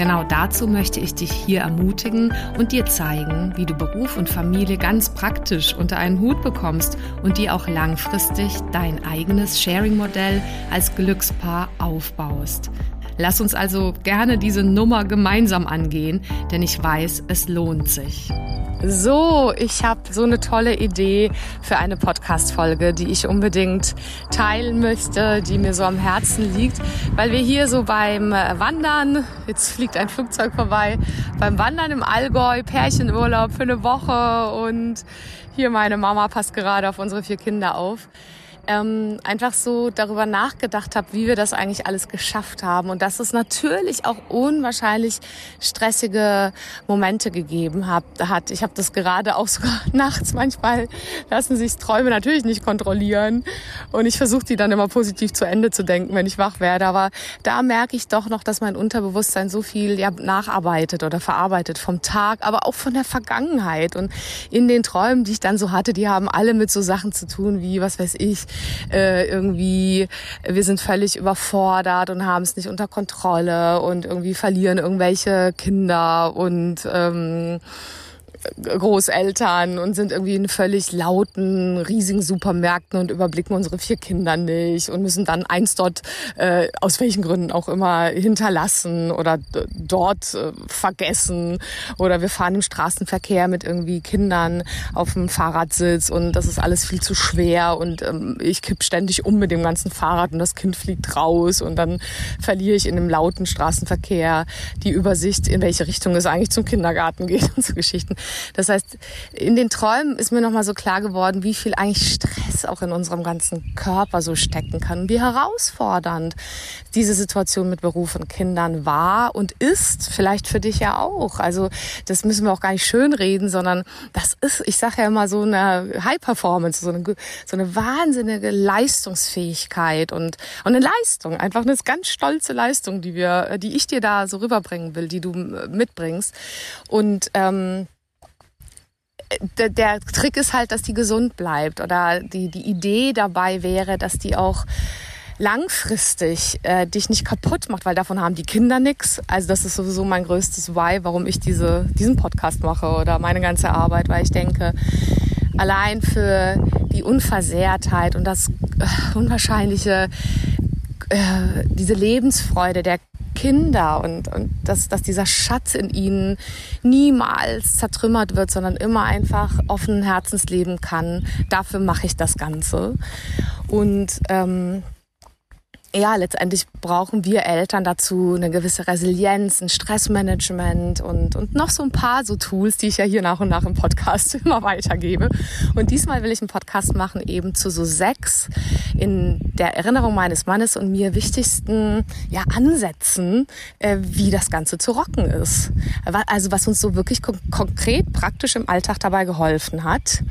Genau dazu möchte ich dich hier ermutigen und dir zeigen, wie du Beruf und Familie ganz praktisch unter einen Hut bekommst und dir auch langfristig dein eigenes Sharing-Modell als Glückspaar aufbaust. Lass uns also gerne diese Nummer gemeinsam angehen, denn ich weiß, es lohnt sich. So, ich habe so eine tolle Idee für eine Podcast-Folge, die ich unbedingt teilen möchte, die mir so am Herzen liegt, weil wir hier so beim äh, Wandern, jetzt fliegt ein Flugzeug vorbei, beim Wandern im Allgäu, Pärchenurlaub für eine Woche und hier meine Mama passt gerade auf unsere vier Kinder auf ähm, einfach so darüber nachgedacht habe, wie wir das eigentlich alles geschafft haben und dass es natürlich auch unwahrscheinlich stressige Momente gegeben hat. Ich habe das gerade auch sogar nachts manchmal lassen sich Träume natürlich nicht kontrollieren und ich versuche die dann immer positiv zu Ende zu denken, wenn ich wach werde. Aber da merke ich doch noch, dass mein Unterbewusstsein so viel ja, nacharbeitet oder verarbeitet vom Tag, aber auch von der Vergangenheit und in den Träumen, die ich dann so hatte, die haben alle mit so Sachen zu tun wie, was weiß ich, äh, irgendwie, wir sind völlig überfordert und haben es nicht unter Kontrolle und irgendwie verlieren irgendwelche Kinder und ähm, Großeltern und sind irgendwie in völlig lauten, riesigen Supermärkten und überblicken unsere vier Kinder nicht und müssen dann eins dort, äh, aus welchen Gründen auch immer, hinterlassen oder dort äh, vergessen. Oder wir fahren im Straßenverkehr mit irgendwie Kindern auf dem Fahrradsitz und das ist alles viel zu schwer und ähm, ich kipp ständig um mit dem ganzen Fahrrad und das Kind fliegt raus und dann verliere ich in dem lauten Straßenverkehr die Übersicht, in welche Richtung es eigentlich zum Kindergarten geht und so Geschichten. Das heißt, in den Träumen ist mir nochmal so klar geworden, wie viel eigentlich Stress auch in unserem ganzen Körper so stecken kann, wie herausfordernd diese Situation mit Beruf und Kindern war und ist, vielleicht für dich ja auch. Also das müssen wir auch gar nicht schönreden, sondern das ist, ich sage ja immer so eine High Performance, so eine, so eine wahnsinnige Leistungsfähigkeit und, und eine Leistung, einfach eine ganz stolze Leistung, die wir, die ich dir da so rüberbringen will, die du mitbringst. Und ähm, der, Trick ist halt, dass die gesund bleibt oder die, die Idee dabei wäre, dass die auch langfristig äh, dich nicht kaputt macht, weil davon haben die Kinder nichts. Also das ist sowieso mein größtes Why, warum ich diese, diesen Podcast mache oder meine ganze Arbeit, weil ich denke, allein für die Unversehrtheit und das äh, unwahrscheinliche, äh, diese Lebensfreude der Kinder und, und dass, dass dieser Schatz in ihnen niemals zertrümmert wird, sondern immer einfach offenen Herzens leben kann. Dafür mache ich das Ganze. Und ähm, ja, letztendlich brauchen wir Eltern dazu eine gewisse Resilienz, ein Stressmanagement und, und noch so ein paar so Tools, die ich ja hier nach und nach im Podcast immer weitergebe. Und diesmal will ich einen Podcast machen eben zu so sechs in der Erinnerung meines Mannes und mir wichtigsten ja, Ansätzen, äh, wie das Ganze zu rocken ist. Also was uns so wirklich kon konkret praktisch im Alltag dabei geholfen hat.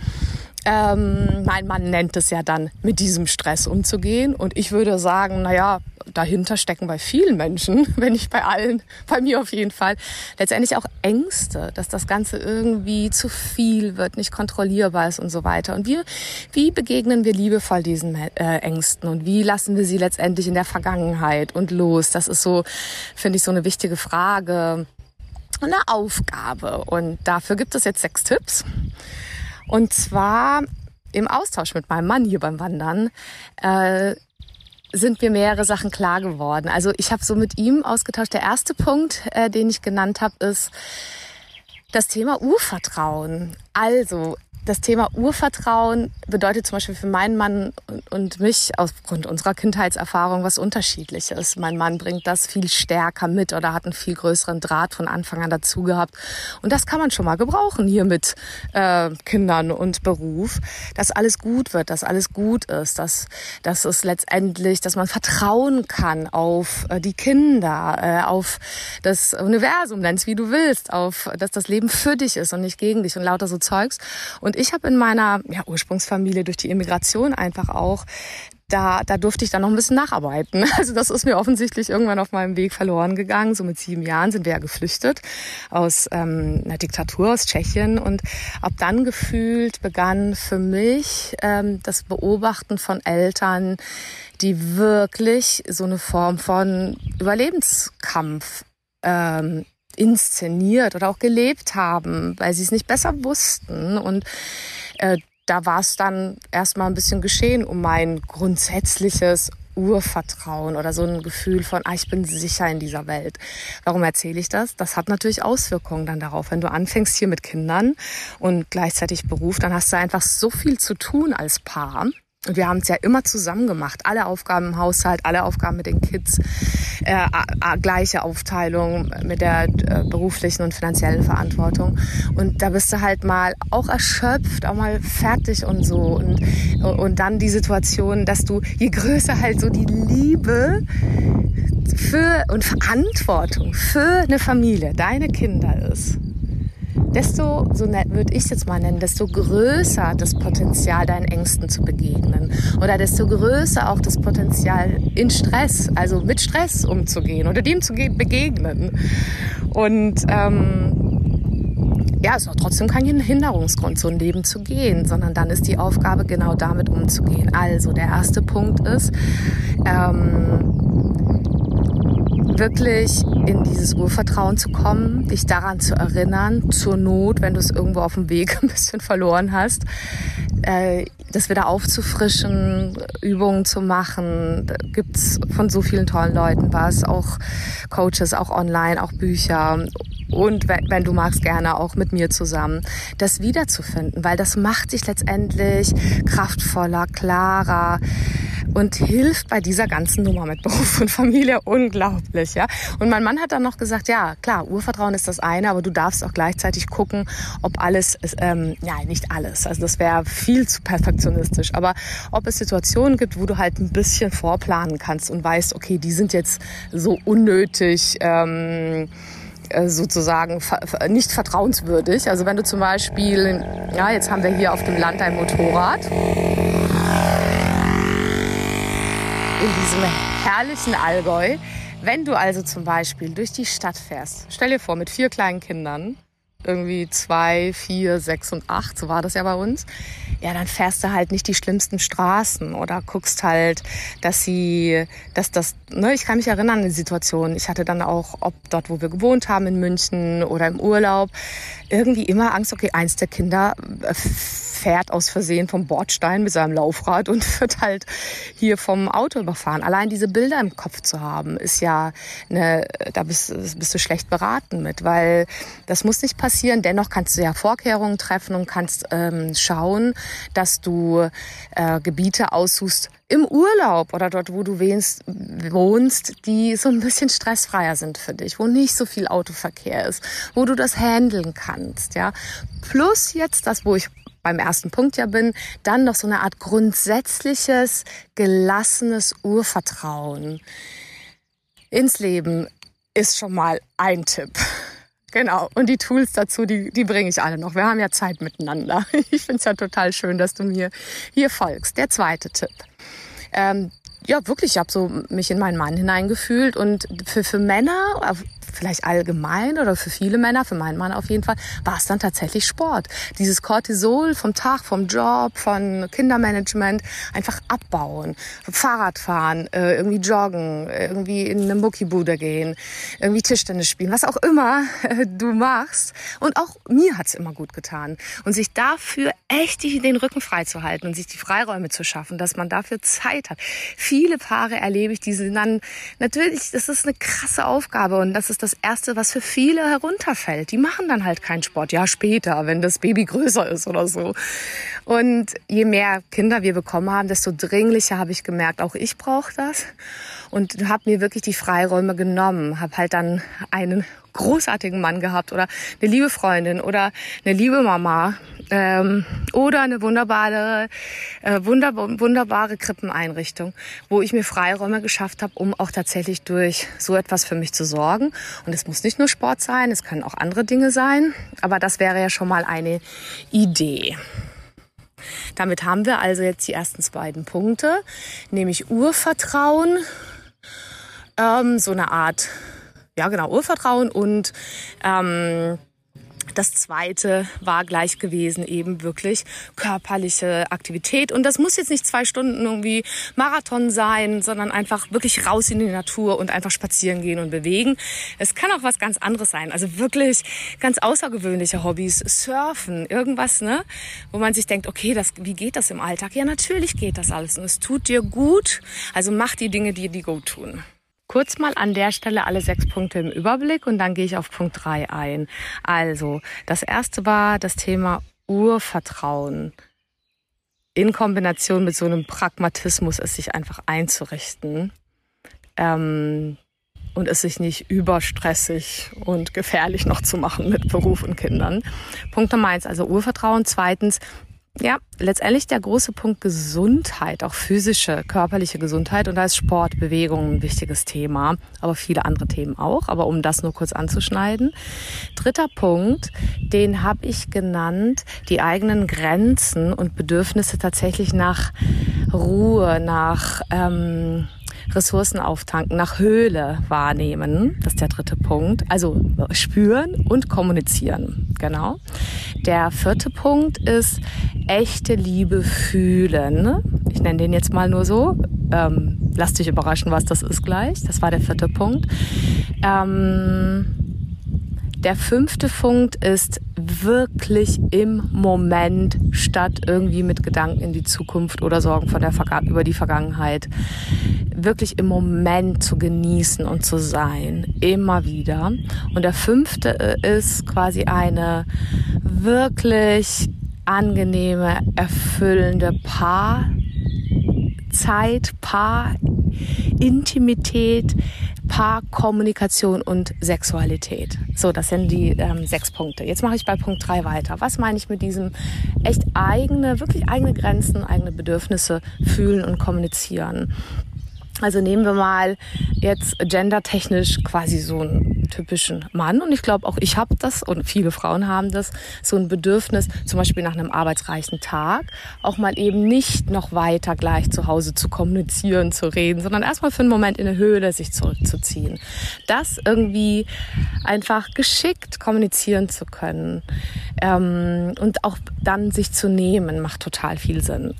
Ähm, mein Mann nennt es ja dann, mit diesem Stress umzugehen. Und ich würde sagen, naja, dahinter stecken bei vielen Menschen, wenn nicht bei allen, bei mir auf jeden Fall, letztendlich auch Ängste, dass das Ganze irgendwie zu viel wird, nicht kontrollierbar ist und so weiter. Und wir, wie begegnen wir liebevoll diesen äh, Ängsten und wie lassen wir sie letztendlich in der Vergangenheit und los? Das ist so, finde ich, so eine wichtige Frage, eine Aufgabe. Und dafür gibt es jetzt sechs Tipps. Und zwar im Austausch mit meinem Mann hier beim Wandern äh, sind mir mehrere Sachen klar geworden. Also ich habe so mit ihm ausgetauscht. Der erste Punkt, äh, den ich genannt habe, ist das Thema Urvertrauen. Also das Thema Urvertrauen bedeutet zum Beispiel für meinen Mann und mich aufgrund unserer Kindheitserfahrung was Unterschiedliches. Mein Mann bringt das viel stärker mit oder hat einen viel größeren Draht von Anfang an dazu gehabt. Und das kann man schon mal gebrauchen hier mit äh, Kindern und Beruf, dass alles gut wird, dass alles gut ist, dass, dass es letztendlich, dass man vertrauen kann auf äh, die Kinder, äh, auf das Universum, nenn's wie du willst, auf, dass das Leben für dich ist und nicht gegen dich und lauter so Zeugs. Und ich habe in meiner ja, Ursprungsfamilie durch die Immigration einfach auch da, da durfte ich dann noch ein bisschen nacharbeiten. Also das ist mir offensichtlich irgendwann auf meinem Weg verloren gegangen. So mit sieben Jahren sind wir ja geflüchtet aus ähm, einer Diktatur aus Tschechien und ab dann gefühlt begann für mich ähm, das Beobachten von Eltern, die wirklich so eine Form von Überlebenskampf ähm, inszeniert oder auch gelebt haben, weil sie es nicht besser wussten und äh, da war es dann erstmal ein bisschen geschehen um mein grundsätzliches Urvertrauen oder so ein Gefühl von, ah, ich bin sicher in dieser Welt. Warum erzähle ich das? Das hat natürlich Auswirkungen dann darauf. Wenn du anfängst hier mit Kindern und gleichzeitig Beruf, dann hast du einfach so viel zu tun als Paar. Und wir haben es ja immer zusammen gemacht. Alle Aufgaben im Haushalt, alle Aufgaben mit den Kids, äh, gleiche Aufteilung mit der äh, beruflichen und finanziellen Verantwortung. Und da bist du halt mal auch erschöpft, auch mal fertig und so. Und, und dann die Situation, dass du, je größer halt so die Liebe für und Verantwortung für eine Familie, deine Kinder ist, desto, so würde ich es jetzt mal nennen, desto größer das Potenzial, deinen Ängsten zu begegnen. Oder desto größer auch das Potenzial, in Stress, also mit Stress umzugehen oder dem zu begegnen. Und ähm, ja, es ist auch trotzdem kein Hinderungsgrund, so ein Leben zu gehen, sondern dann ist die Aufgabe, genau damit umzugehen. Also der erste Punkt ist, ähm, wirklich in dieses Urvertrauen zu kommen, dich daran zu erinnern, zur Not, wenn du es irgendwo auf dem Weg ein bisschen verloren hast, äh, das wieder aufzufrischen, Übungen zu machen. Da gibt's von so vielen tollen Leuten was, auch Coaches, auch online, auch Bücher und wenn du magst, gerne auch mit mir zusammen, das wiederzufinden, weil das macht dich letztendlich kraftvoller, klarer und hilft bei dieser ganzen Nummer mit Beruf und Familie unglaublich, ja. Und mein Mann hat dann noch gesagt, ja, klar, Urvertrauen ist das eine, aber du darfst auch gleichzeitig gucken, ob alles, ähm, ja, nicht alles, also das wäre viel zu perfektionistisch, aber ob es Situationen gibt, wo du halt ein bisschen vorplanen kannst und weißt, okay, die sind jetzt so unnötig, ähm, äh, sozusagen nicht vertrauenswürdig. Also wenn du zum Beispiel, ja, jetzt haben wir hier auf dem Land ein Motorrad. In diesem herrlichen Allgäu. Wenn du also zum Beispiel durch die Stadt fährst, stell dir vor, mit vier kleinen Kindern, irgendwie zwei, vier, sechs und acht, so war das ja bei uns, ja, dann fährst du halt nicht die schlimmsten Straßen oder guckst halt, dass sie, dass das, ne, ich kann mich erinnern an die Situation. Ich hatte dann auch, ob dort, wo wir gewohnt haben, in München oder im Urlaub, irgendwie immer Angst, okay, eins der Kinder äh, fährt aus Versehen vom Bordstein mit seinem Laufrad und wird halt hier vom Auto überfahren. Allein diese Bilder im Kopf zu haben, ist ja eine, da bist, bist du schlecht beraten mit, weil das muss nicht passieren. Dennoch kannst du ja Vorkehrungen treffen und kannst ähm, schauen, dass du äh, Gebiete aussuchst, im Urlaub oder dort, wo du wohnst, wohnst, die so ein bisschen stressfreier sind für dich, wo nicht so viel Autoverkehr ist, wo du das handeln kannst, ja. Plus jetzt das, wo ich beim ersten Punkt ja bin, dann noch so eine Art grundsätzliches, gelassenes Urvertrauen ins Leben ist schon mal ein Tipp. Genau. Und die Tools dazu, die, die bringe ich alle noch. Wir haben ja Zeit miteinander. Ich finde es ja total schön, dass du mir hier folgst. Der zweite Tipp. Ähm, ja, wirklich, ich habe so mich in meinen Mann hineingefühlt und für, für Männer, vielleicht allgemein oder für viele Männer, für meinen Mann auf jeden Fall, war es dann tatsächlich Sport. Dieses Cortisol vom Tag, vom Job, von Kindermanagement einfach abbauen. Fahrradfahren, äh, irgendwie joggen, irgendwie in eine Muckibude gehen, irgendwie Tischtennis spielen, was auch immer äh, du machst. Und auch mir hat's immer gut getan. Und sich dafür echt den Rücken frei zu halten und sich die Freiräume zu schaffen, dass man dafür Zeit hat. Viele Paare erlebe ich, die sind dann, natürlich, das ist eine krasse Aufgabe und das ist das Erste, was für viele herunterfällt. Die machen dann halt keinen Sport. Ja, später, wenn das Baby größer ist oder so. Und je mehr Kinder wir bekommen haben, desto dringlicher habe ich gemerkt, auch ich brauche das. Und habe mir wirklich die Freiräume genommen. Habe halt dann einen großartigen Mann gehabt oder eine liebe Freundin oder eine liebe Mama ähm, oder eine wunderbare, äh, wunder, wunderbare Krippeneinrichtung, wo ich mir Freiräume geschafft habe, um auch tatsächlich durch so etwas für mich zu sorgen. Und es muss nicht nur Sport sein, es können auch andere Dinge sein, aber das wäre ja schon mal eine Idee. Damit haben wir also jetzt die ersten beiden Punkte, nämlich Urvertrauen, ähm, so eine Art, ja genau, Urvertrauen und ähm, das zweite war gleich gewesen, eben wirklich körperliche Aktivität. Und das muss jetzt nicht zwei Stunden irgendwie Marathon sein, sondern einfach wirklich raus in die Natur und einfach spazieren gehen und bewegen. Es kann auch was ganz anderes sein. Also wirklich ganz außergewöhnliche Hobbys. Surfen, irgendwas, ne? Wo man sich denkt, okay, das, wie geht das im Alltag? Ja, natürlich geht das alles. Und es tut dir gut. Also mach die Dinge, die dir gut tun. Kurz mal an der Stelle alle sechs Punkte im Überblick und dann gehe ich auf Punkt drei ein. Also, das erste war das Thema Urvertrauen in Kombination mit so einem Pragmatismus, es sich einfach einzurichten ähm, und es sich nicht überstressig und gefährlich noch zu machen mit Beruf und Kindern. Punkt Nummer eins, also Urvertrauen. Zweitens, ja, letztendlich der große Punkt Gesundheit, auch physische, körperliche Gesundheit. Und da ist Sport, Bewegung ein wichtiges Thema, aber viele andere Themen auch. Aber um das nur kurz anzuschneiden. Dritter Punkt, den habe ich genannt, die eigenen Grenzen und Bedürfnisse tatsächlich nach Ruhe, nach... Ähm, Ressourcen auftanken, nach Höhle wahrnehmen. Das ist der dritte Punkt. Also spüren und kommunizieren. Genau. Der vierte Punkt ist echte Liebe fühlen. Ich nenne den jetzt mal nur so. Ähm, lass dich überraschen, was das ist gleich. Das war der vierte Punkt. Ähm, der fünfte Punkt ist wirklich im Moment statt irgendwie mit Gedanken in die Zukunft oder Sorgen von der Verga über die Vergangenheit. Wirklich im Moment zu genießen und zu sein. Immer wieder. Und der fünfte äh, ist quasi eine wirklich angenehme, erfüllende Paarzeit, Paarintimität, Paarkommunikation und Sexualität. So, das sind die ähm, sechs Punkte. Jetzt mache ich bei Punkt drei weiter. Was meine ich mit diesem echt eigene, wirklich eigene Grenzen, eigene Bedürfnisse fühlen und kommunizieren? Also nehmen wir mal jetzt gendertechnisch quasi so einen typischen Mann und ich glaube auch ich habe das und viele Frauen haben das, so ein Bedürfnis, zum Beispiel nach einem arbeitsreichen Tag, auch mal eben nicht noch weiter gleich zu Hause zu kommunizieren, zu reden, sondern erstmal für einen Moment in eine Höhle sich zurückzuziehen. Das irgendwie einfach geschickt kommunizieren zu können ähm, und auch dann sich zu nehmen, macht total viel Sinn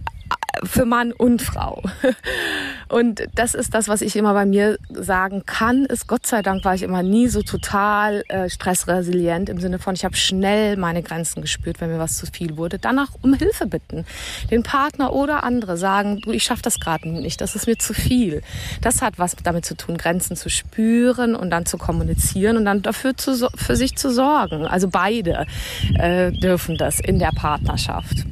für Mann und Frau. Und das ist das, was ich immer bei mir sagen kann, ist Gott sei Dank war ich immer nie so total äh, stressresilient im Sinne von, ich habe schnell meine Grenzen gespürt, wenn mir was zu viel wurde. Danach um Hilfe bitten. Den Partner oder andere sagen, du, ich schaffe das gerade nicht, das ist mir zu viel. Das hat was damit zu tun, Grenzen zu spüren und dann zu kommunizieren und dann dafür zu, für sich zu sorgen. Also beide äh, dürfen das in der Partnerschaft.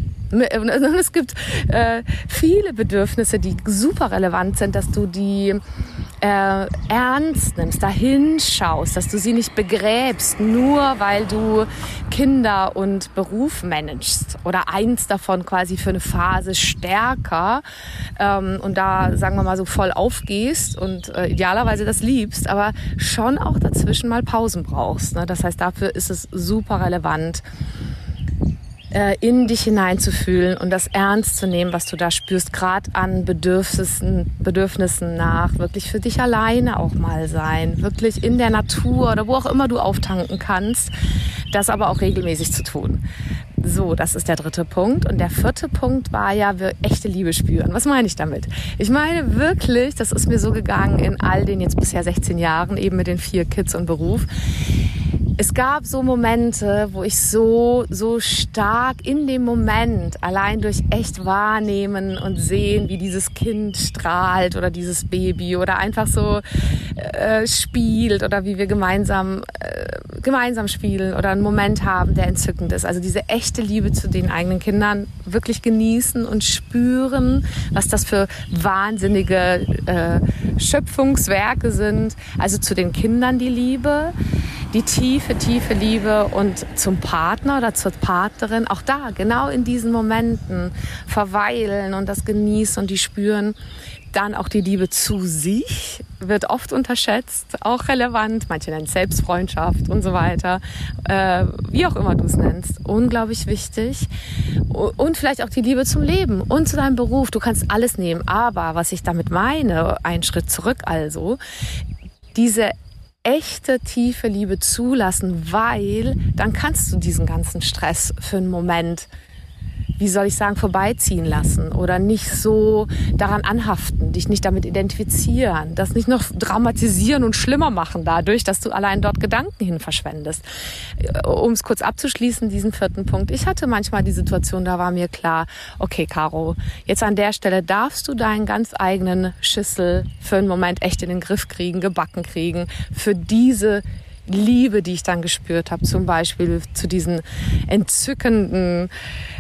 Es gibt äh, viele Bedürfnisse, die super relevant sind, dass du die äh, ernst nimmst, dahin schaust, dass du sie nicht begräbst, nur weil du Kinder und Beruf managst oder eins davon quasi für eine Phase stärker ähm, und da, sagen wir mal, so voll aufgehst und äh, idealerweise das liebst, aber schon auch dazwischen mal Pausen brauchst. Ne? Das heißt, dafür ist es super relevant, äh, in dich hineinzufühlen und das ernst zu nehmen, was du da spürst, gerade an Bedürfnissen, Bedürfnissen nach, wirklich für dich alleine auch mal sein, wirklich in der Natur oder wo auch immer du auftanken kannst, das aber auch regelmäßig zu tun. So, das ist der dritte Punkt. Und der vierte Punkt war ja, wir echte Liebe spüren. Was meine ich damit? Ich meine wirklich, das ist mir so gegangen in all den jetzt bisher 16 Jahren, eben mit den vier Kids und Beruf es gab so Momente, wo ich so, so stark in dem Moment allein durch echt wahrnehmen und sehen, wie dieses Kind strahlt oder dieses Baby oder einfach so äh, spielt oder wie wir gemeinsam, äh, gemeinsam spielen oder einen Moment haben, der entzückend ist. Also diese echte Liebe zu den eigenen Kindern wirklich genießen und spüren, was das für wahnsinnige äh, Schöpfungswerke sind. Also zu den Kindern die Liebe die tiefe, tiefe Liebe und zum Partner oder zur Partnerin, auch da, genau in diesen Momenten verweilen und das genießen und die spüren. Dann auch die Liebe zu sich wird oft unterschätzt, auch relevant. Manche nennen es Selbstfreundschaft und so weiter. Äh, wie auch immer du es nennst. Unglaublich wichtig. Und vielleicht auch die Liebe zum Leben und zu deinem Beruf. Du kannst alles nehmen. Aber was ich damit meine, einen Schritt zurück also, diese echte tiefe Liebe zulassen, weil dann kannst du diesen ganzen Stress für einen Moment wie soll ich sagen, vorbeiziehen lassen oder nicht so daran anhaften, dich nicht damit identifizieren, das nicht noch dramatisieren und schlimmer machen dadurch, dass du allein dort Gedanken hin verschwendest. Äh, um es kurz abzuschließen, diesen vierten Punkt. Ich hatte manchmal die Situation, da war mir klar, okay, Caro, jetzt an der Stelle darfst du deinen ganz eigenen Schüssel für einen Moment echt in den Griff kriegen, gebacken kriegen, für diese Liebe, die ich dann gespürt habe, zum Beispiel zu diesen entzückenden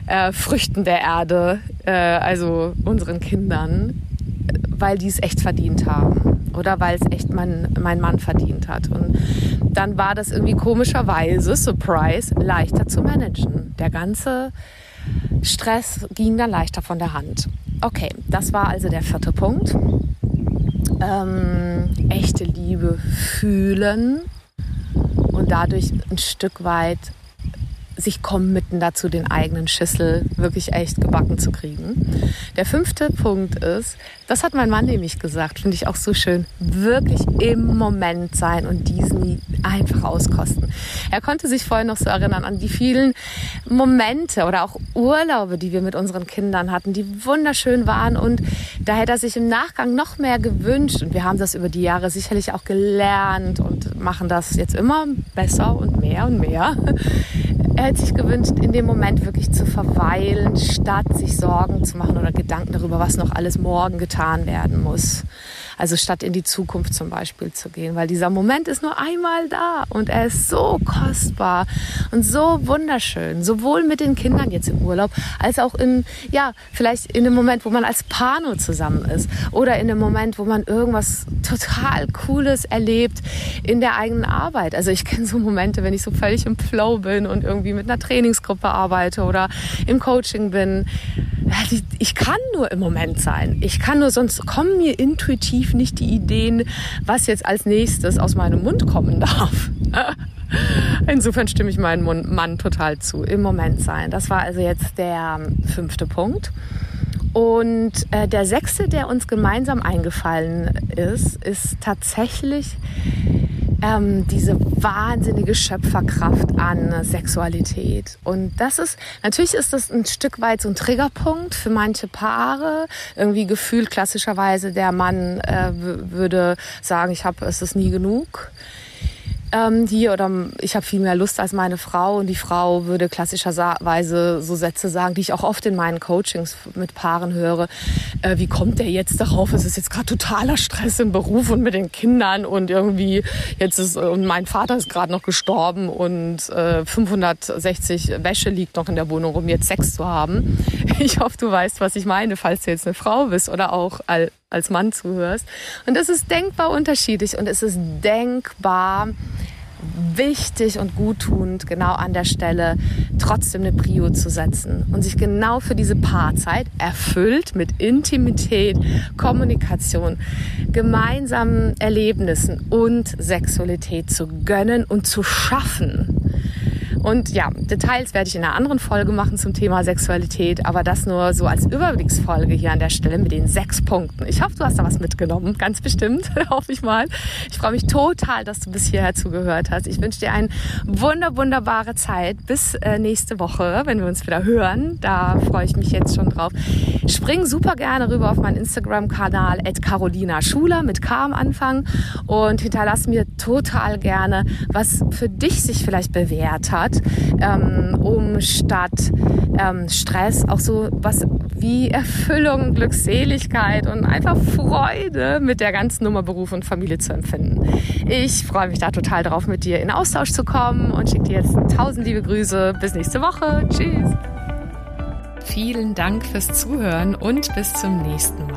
äh, Früchten der Erde, äh, also unseren Kindern, weil die es echt verdient haben oder weil es echt mein, mein Mann verdient hat. Und dann war das irgendwie komischerweise, Surprise, leichter zu managen. Der ganze Stress ging dann leichter von der Hand. Okay, das war also der vierte Punkt. Ähm, echte Liebe fühlen und dadurch ein Stück weit sich committen dazu, den eigenen Schüssel wirklich echt gebacken zu kriegen. Der fünfte Punkt ist, das hat mein Mann nämlich gesagt, finde ich auch so schön, wirklich im Moment sein und diesen einfach auskosten. Er konnte sich vorhin noch so erinnern an die vielen Momente oder auch Urlaube, die wir mit unseren Kindern hatten, die wunderschön waren und da hätte er sich im Nachgang noch mehr gewünscht und wir haben das über die Jahre sicherlich auch gelernt und machen das jetzt immer besser und mehr und mehr er hätte sich gewünscht, in dem Moment wirklich zu verweilen, statt sich Sorgen zu machen oder Gedanken darüber, was noch alles morgen getan werden muss. Also statt in die Zukunft zum Beispiel zu gehen, weil dieser Moment ist nur einmal da und er ist so kostbar und so wunderschön, sowohl mit den Kindern jetzt im Urlaub, als auch in, ja, vielleicht in dem Moment, wo man als Paar nur zusammen ist oder in dem Moment, wo man irgendwas total Cooles erlebt in der eigenen Arbeit. Also ich kenne so Momente, wenn ich so völlig im Flow bin und irgendwie mit einer Trainingsgruppe arbeite oder im Coaching bin. Ich kann nur im Moment sein. Ich kann nur, sonst kommen mir intuitiv definitiv nicht die Ideen, was jetzt als nächstes aus meinem Mund kommen darf. Insofern stimme ich meinem Mann total zu. Im Moment sein. Das war also jetzt der fünfte Punkt. Und äh, der sechste, der uns gemeinsam eingefallen ist, ist tatsächlich ähm, diese wahnsinnige Schöpferkraft an Sexualität. Und das ist, natürlich ist das ein Stück weit so ein Triggerpunkt für manche Paare. Irgendwie gefühlt klassischerweise der Mann äh, würde sagen, ich habe es ist nie genug ähm, hier oder ich habe viel mehr Lust als meine Frau und die Frau würde klassischerweise so Sätze sagen, die ich auch oft in meinen Coachings mit Paaren höre. Äh, wie kommt der jetzt darauf? Es ist jetzt gerade totaler Stress im Beruf und mit den Kindern und irgendwie jetzt ist und mein Vater ist gerade noch gestorben und äh, 560 Wäsche liegt noch in der Wohnung, um jetzt Sex zu haben. Ich hoffe, du weißt, was ich meine, falls du jetzt eine Frau bist oder auch als Mann zuhörst. Und das ist denkbar unterschiedlich und es ist denkbar wichtig und guttunend, genau an der Stelle trotzdem eine Prio zu setzen und sich genau für diese Paarzeit erfüllt mit Intimität, Kommunikation, gemeinsamen Erlebnissen und Sexualität zu gönnen und zu schaffen. Und ja, Details werde ich in einer anderen Folge machen zum Thema Sexualität, aber das nur so als Überblicksfolge hier an der Stelle mit den sechs Punkten. Ich hoffe, du hast da was mitgenommen, ganz bestimmt, hoffe ich mal. Ich freue mich total, dass du bis hierher zugehört hast. Ich wünsche dir eine wunder, wunderbare Zeit bis äh, nächste Woche, wenn wir uns wieder hören. Da freue ich mich jetzt schon drauf. Spring super gerne rüber auf meinen Instagram-Kanal Carolina Schuler mit K am Anfang und hinterlass mir total gerne, was für dich sich vielleicht bewährt hat ähm, um statt ähm, Stress auch so was wie Erfüllung, Glückseligkeit und einfach Freude mit der ganzen Nummer Beruf und Familie zu empfinden. Ich freue mich da total drauf, mit dir in Austausch zu kommen und schicke dir jetzt tausend liebe Grüße. Bis nächste Woche. Tschüss. Vielen Dank fürs Zuhören und bis zum nächsten Mal.